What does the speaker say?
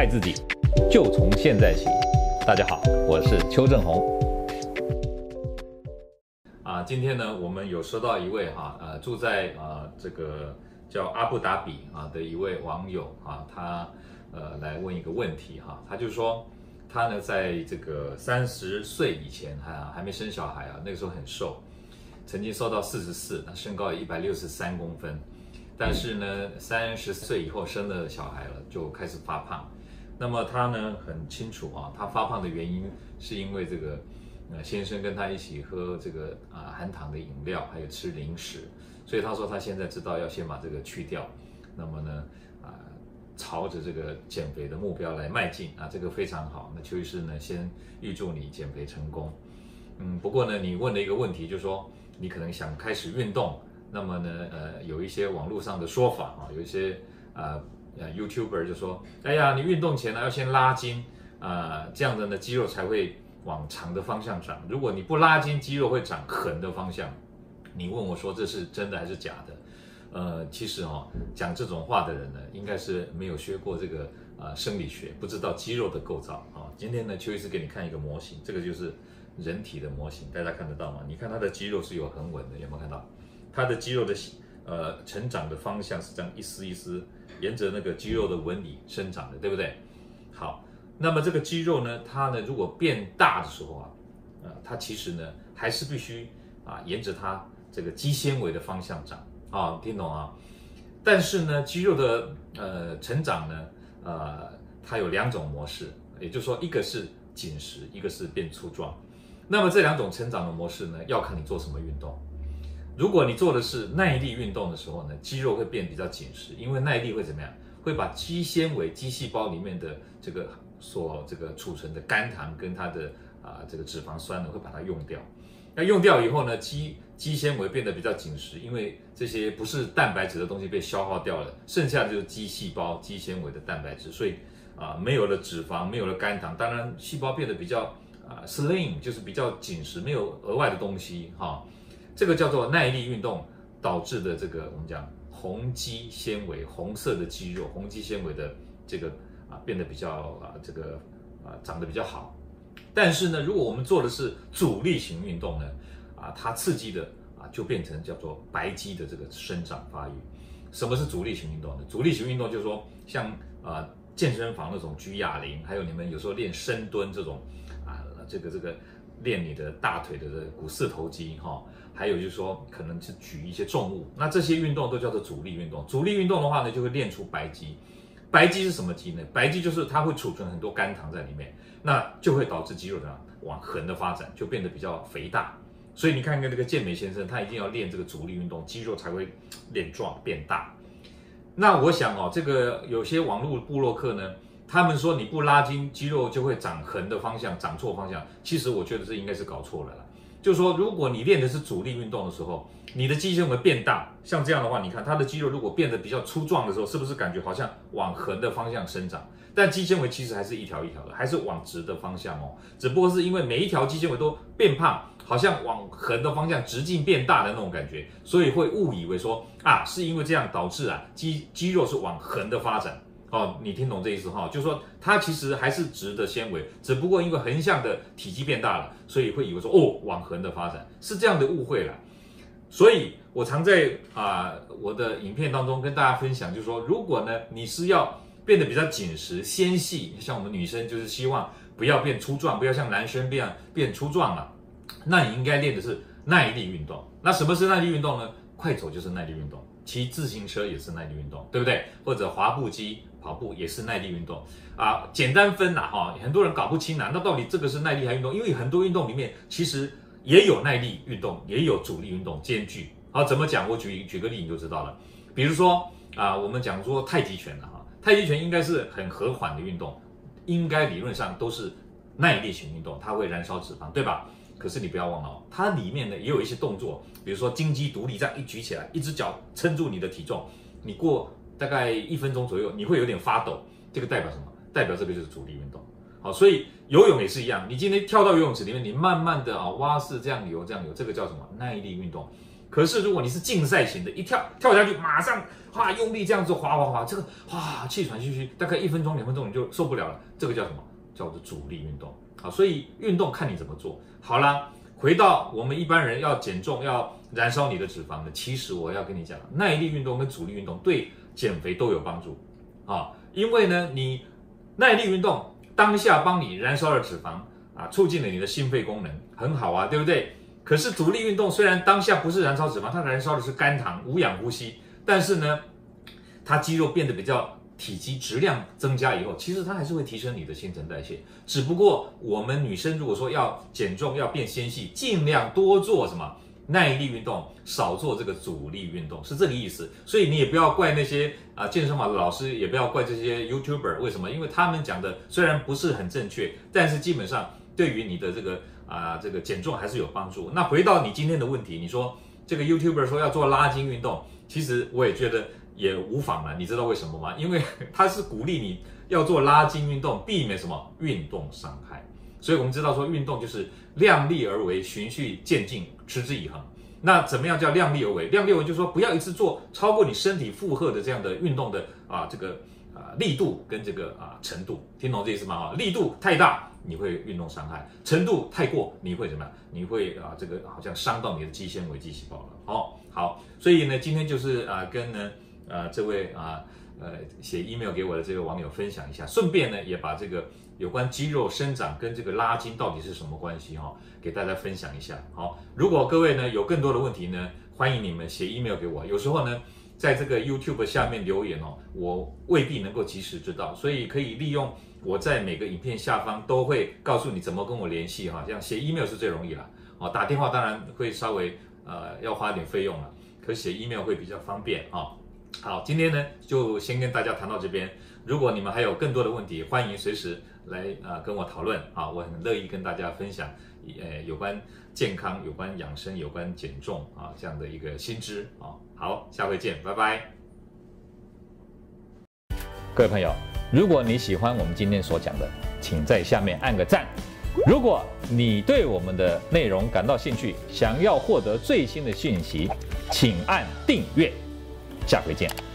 爱自己，就从现在起。大家好，我是邱正洪。啊，今天呢，我们有收到一位哈，呃，住在啊这个叫阿布达比啊的一位网友啊，他呃来问一个问题哈，他就说他呢在这个三十岁以前还还没生小孩啊，那个时候很瘦，曾经瘦到四十四，那身高一百六十三公分。但是呢，三十岁以后生了小孩了，就开始发胖。那么他呢很清楚啊，他发胖的原因是因为这个，呃，先生跟他一起喝这个啊含糖的饮料，还有吃零食。所以他说他现在知道要先把这个去掉。那么呢，啊，朝着这个减肥的目标来迈进啊，这个非常好。那邱医师呢，先预祝你减肥成功。嗯，不过呢，你问了一个问题，就是说你可能想开始运动。那么呢，呃，有一些网络上的说法啊，有一些呃呃 YouTuber 就说，哎呀，你运动前呢要先拉筋啊，这样的呢肌肉才会往长的方向长。如果你不拉筋，肌肉会长横的方向。你问我说这是真的还是假的？呃，其实哦，讲这种话的人呢，应该是没有学过这个呃生理学，不知道肌肉的构造啊。今天呢，邱医师给你看一个模型，这个就是人体的模型，大家看得到吗？你看它的肌肉是有横纹的，有没有看到？它的肌肉的呃成长的方向是这样一丝一丝沿着那个肌肉的纹理生长的，对不对？好，那么这个肌肉呢，它呢如果变大的时候啊，呃，它其实呢还是必须啊沿着它这个肌纤维的方向长啊，听懂啊？但是呢，肌肉的呃成长呢，呃，它有两种模式，也就是说，一个是紧实，一个是变粗壮。那么这两种成长的模式呢，要看你做什么运动。如果你做的是耐力运动的时候呢，肌肉会变比较紧实，因为耐力会怎么样？会把肌纤维、肌细胞里面的这个所这个储存的肝糖跟它的啊这个脂肪酸呢，会把它用掉。那用掉以后呢，肌肌纤维变得比较紧实，因为这些不是蛋白质的东西被消耗掉了，剩下的就是肌细胞、肌纤维的蛋白质，所以啊没有了脂肪，没有了肝糖，当然细胞变得比较啊 slim，就是比较紧实，没有额外的东西哈。这个叫做耐力运动导致的这个我们讲红肌纤维，红色的肌肉，红肌纤维的这个啊变得比较啊这个啊长得比较好。但是呢，如果我们做的是阻力型运动呢，啊它刺激的啊就变成叫做白肌的这个生长发育。什么是阻力型运动呢？阻力型运动就是说像啊健身房那种举哑铃，还有你们有时候练深蹲这种啊这个这个。练你的大腿的股四头肌哈，还有就是说可能是举一些重物，那这些运动都叫做阻力运动。阻力运动的话呢，就会练出白肌。白肌是什么肌呢？白肌就是它会储存很多肝糖在里面，那就会导致肌肉呢往横的发展，就变得比较肥大。所以你看看这个健美先生，他一定要练这个阻力运动，肌肉才会练壮变大。那我想哦，这个有些网络部落客呢。他们说你不拉筋，肌肉就会长横的方向，长错方向。其实我觉得这应该是搞错了啦。就是说，如果你练的是阻力运动的时候，你的肌纤维变大，像这样的话，你看它的肌肉如果变得比较粗壮的时候，是不是感觉好像往横的方向生长？但肌纤维其实还是一条一条的，还是往直的方向哦。只不过是因为每一条肌纤维都变胖，好像往横的方向直径变大的那种感觉，所以会误以为说啊，是因为这样导致啊肌肌肉是往横的发展。哦，你听懂这意思哈？就是说它其实还是直的纤维，只不过因为横向的体积变大了，所以会以为说哦，往横的发展是这样的误会了。所以我常在啊、我的影片当中跟大家分享，就是说如果呢你是要变得比较紧实纤细，像我们女生就是希望不要变粗壮，不要像男生变变粗壮了，那你应该练的是耐力运动。那什么是耐力运动呢？快走就是耐力运动，骑自行车也是耐力运动，对不对？或者滑步机。跑步也是耐力运动啊，简单分呐哈，很多人搞不清呐，那到底这个是耐力还运动？因为很多运动里面其实也有耐力运动，也有阻力运动兼具。好，怎么讲？我举举个例你就知道了。比如说啊，我们讲说太极拳了哈，太极拳应该是很和缓的运动，应该理论上都是耐力型运动，它会燃烧脂肪，对吧？可是你不要忘了，它里面呢也有一些动作，比如说金鸡独立这样一举起来，一只脚撑住你的体重，你过。大概一分钟左右，你会有点发抖，这个代表什么？代表这个就是阻力运动。好，所以游泳也是一样，你今天跳到游泳池里面，你慢慢的啊蛙式这样游这样游，这个叫什么？耐力运动。可是如果你是竞赛型的，一跳跳下去，马上哗用力这样子滑滑滑，这个哇气喘吁吁，大概一分钟两分钟你就受不了了。这个叫什么？叫做阻力运动好。所以运动看你怎么做。好了，回到我们一般人要减重要燃烧你的脂肪的，其实我要跟你讲，耐力运动跟阻力运动对减肥都有帮助啊。因为呢，你耐力运动当下帮你燃烧了脂肪啊，促进了你的心肺功能，很好啊，对不对？可是阻力运动虽然当下不是燃烧脂肪，它燃烧的是肝糖，无氧呼吸。但是呢，它肌肉变得比较体积质量增加以后，其实它还是会提升你的新陈代谢。只不过我们女生如果说要减重、要变纤细，尽量多做什么耐力运动，少做这个阻力运动，是这个意思。所以你也不要怪那些啊健身房的老师，也不要怪这些 YouTuber，为什么？因为他们讲的虽然不是很正确，但是基本上对于你的这个。啊，这个减重还是有帮助。那回到你今天的问题，你说这个 YouTuber 说要做拉筋运动，其实我也觉得也无妨了。你知道为什么吗？因为他是鼓励你要做拉筋运动，避免什么运动伤害。所以我们知道说运动就是量力而为，循序渐进，持之以恒。那怎么样叫量力而为？量力而为就是说不要一次做超过你身体负荷的这样的运动的啊，这个啊力度跟这个啊程度，听懂这意思吗？啊，力度太大。你会运动伤害程度太过，你会怎么样？你会啊，这个好像伤到你的肌纤维、肌细胞了。好，好，所以呢，今天就是啊，跟呢，啊，这位啊，呃，写 email 给我的这位网友分享一下，顺便呢，也把这个有关肌肉生长跟这个拉筋到底是什么关系哈，给大家分享一下。好，如果各位呢有更多的问题呢，欢迎你们写 email 给我。有时候呢，在这个 YouTube 下面留言哦，我未必能够及时知道，所以可以利用。我在每个影片下方都会告诉你怎么跟我联系哈，这样写 email 是最容易了，哦，打电话当然会稍微呃要花点费用了，可写 email 会比较方便啊。好，今天呢就先跟大家谈到这边，如果你们还有更多的问题，欢迎随时来啊、跟我讨论啊，我很乐意跟大家分享呃有关健康、有关养生、有关减重啊这样的一个新知啊。好，下回见，拜拜，各位朋友。如果你喜欢我们今天所讲的，请在下面按个赞。如果你对我们的内容感到兴趣，想要获得最新的讯息，请按订阅。下回见。